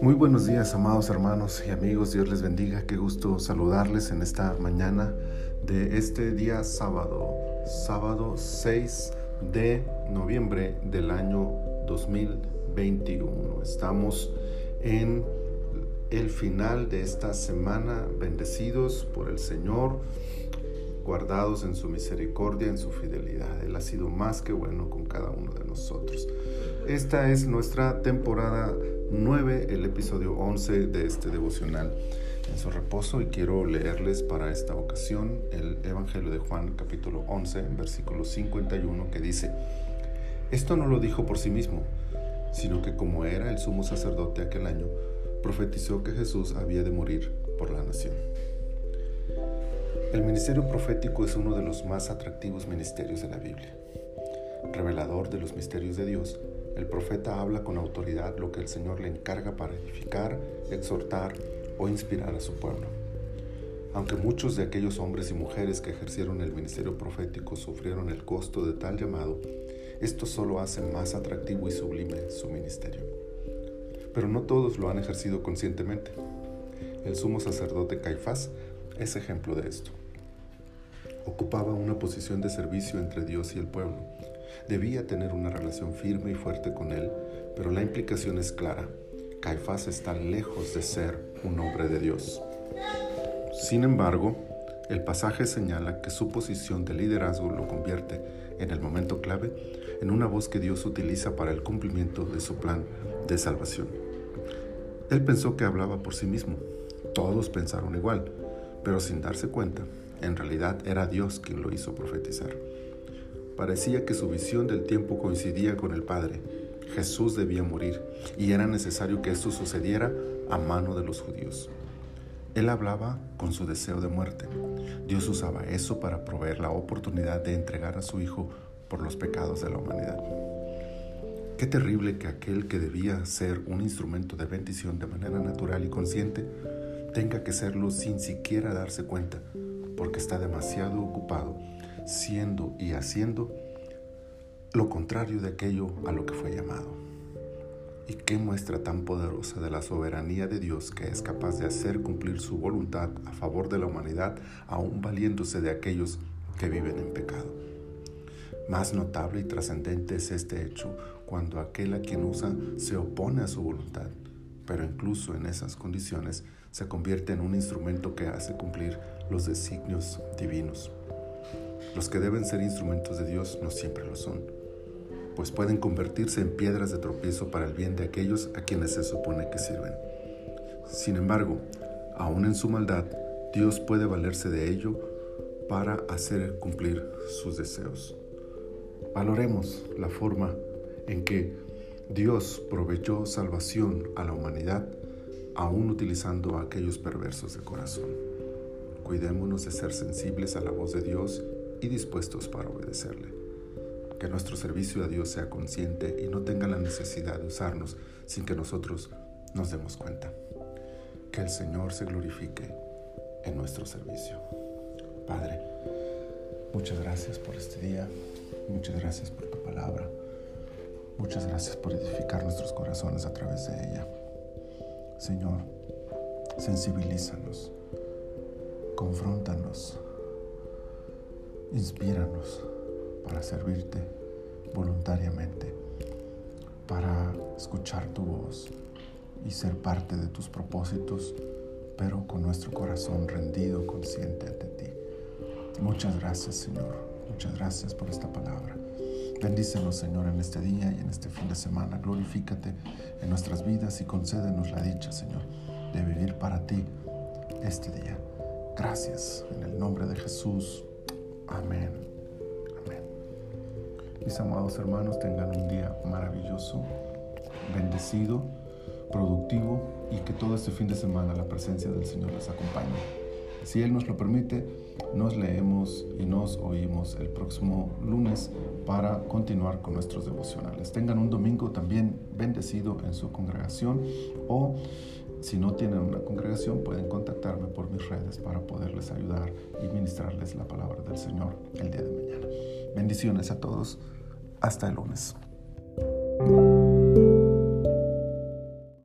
Muy buenos días, amados hermanos y amigos. Dios les bendiga. Qué gusto saludarles en esta mañana de este día sábado, sábado 6 de noviembre del año 2021. Estamos en el final de esta semana, bendecidos por el Señor, guardados en su misericordia, en su fidelidad. Él ha sido más que bueno con cada uno de nosotros. Esta es nuestra temporada 9, el episodio 11 de este devocional en su reposo y quiero leerles para esta ocasión el Evangelio de Juan capítulo 11, versículo 51 que dice, esto no lo dijo por sí mismo, sino que como era el sumo sacerdote aquel año, profetizó que Jesús había de morir por la nación. El ministerio profético es uno de los más atractivos ministerios de la Biblia. Revelador de los misterios de Dios, el profeta habla con autoridad lo que el Señor le encarga para edificar, exhortar o inspirar a su pueblo. Aunque muchos de aquellos hombres y mujeres que ejercieron el ministerio profético sufrieron el costo de tal llamado, esto solo hace más atractivo y sublime su ministerio. Pero no todos lo han ejercido conscientemente. El sumo sacerdote Caifás es ejemplo de esto. Ocupaba una posición de servicio entre Dios y el pueblo. Debía tener una relación firme y fuerte con él, pero la implicación es clara. Caifás está lejos de ser un hombre de Dios. Sin embargo, el pasaje señala que su posición de liderazgo lo convierte, en el momento clave, en una voz que Dios utiliza para el cumplimiento de su plan de salvación. Él pensó que hablaba por sí mismo. Todos pensaron igual, pero sin darse cuenta, en realidad era Dios quien lo hizo profetizar. Parecía que su visión del tiempo coincidía con el Padre. Jesús debía morir y era necesario que esto sucediera a mano de los judíos. Él hablaba con su deseo de muerte. Dios usaba eso para proveer la oportunidad de entregar a su Hijo por los pecados de la humanidad. Qué terrible que aquel que debía ser un instrumento de bendición de manera natural y consciente tenga que serlo sin siquiera darse cuenta, porque está demasiado ocupado siendo y haciendo lo contrario de aquello a lo que fue llamado. Y qué muestra tan poderosa de la soberanía de Dios que es capaz de hacer cumplir su voluntad a favor de la humanidad, aún valiéndose de aquellos que viven en pecado. Más notable y trascendente es este hecho cuando aquel a quien usa se opone a su voluntad, pero incluso en esas condiciones se convierte en un instrumento que hace cumplir los designios divinos. Los que deben ser instrumentos de Dios no siempre lo son, pues pueden convertirse en piedras de tropiezo para el bien de aquellos a quienes se supone que sirven. Sin embargo, aún en su maldad, Dios puede valerse de ello para hacer cumplir sus deseos. Valoremos la forma en que Dios proveyó salvación a la humanidad, aún utilizando a aquellos perversos de corazón. Cuidémonos de ser sensibles a la voz de Dios y dispuestos para obedecerle. Que nuestro servicio a Dios sea consciente y no tenga la necesidad de usarnos sin que nosotros nos demos cuenta. Que el Señor se glorifique en nuestro servicio. Padre, muchas gracias por este día, muchas gracias por tu palabra, muchas gracias por edificar nuestros corazones a través de ella. Señor, sensibilízanos, confróntanos Inspíranos para servirte voluntariamente, para escuchar tu voz y ser parte de tus propósitos, pero con nuestro corazón rendido, consciente ante ti. Muchas gracias, Señor. Muchas gracias por esta palabra. Bendícenos, Señor, en este día y en este fin de semana. Glorifícate en nuestras vidas y concédenos la dicha, Señor, de vivir para ti este día. Gracias en el nombre de Jesús. Amén. Amén. Mis amados hermanos, tengan un día maravilloso, bendecido, productivo y que todo este fin de semana la presencia del Señor les acompañe. Si Él nos lo permite, nos leemos y nos oímos el próximo lunes para continuar con nuestros devocionales. Tengan un domingo también bendecido en su congregación o si no tienen una congregación, pueden contactarme por mis redes para poderles ayudar y ministrarles la palabra del Señor el día de mañana. Bendiciones a todos. Hasta el lunes.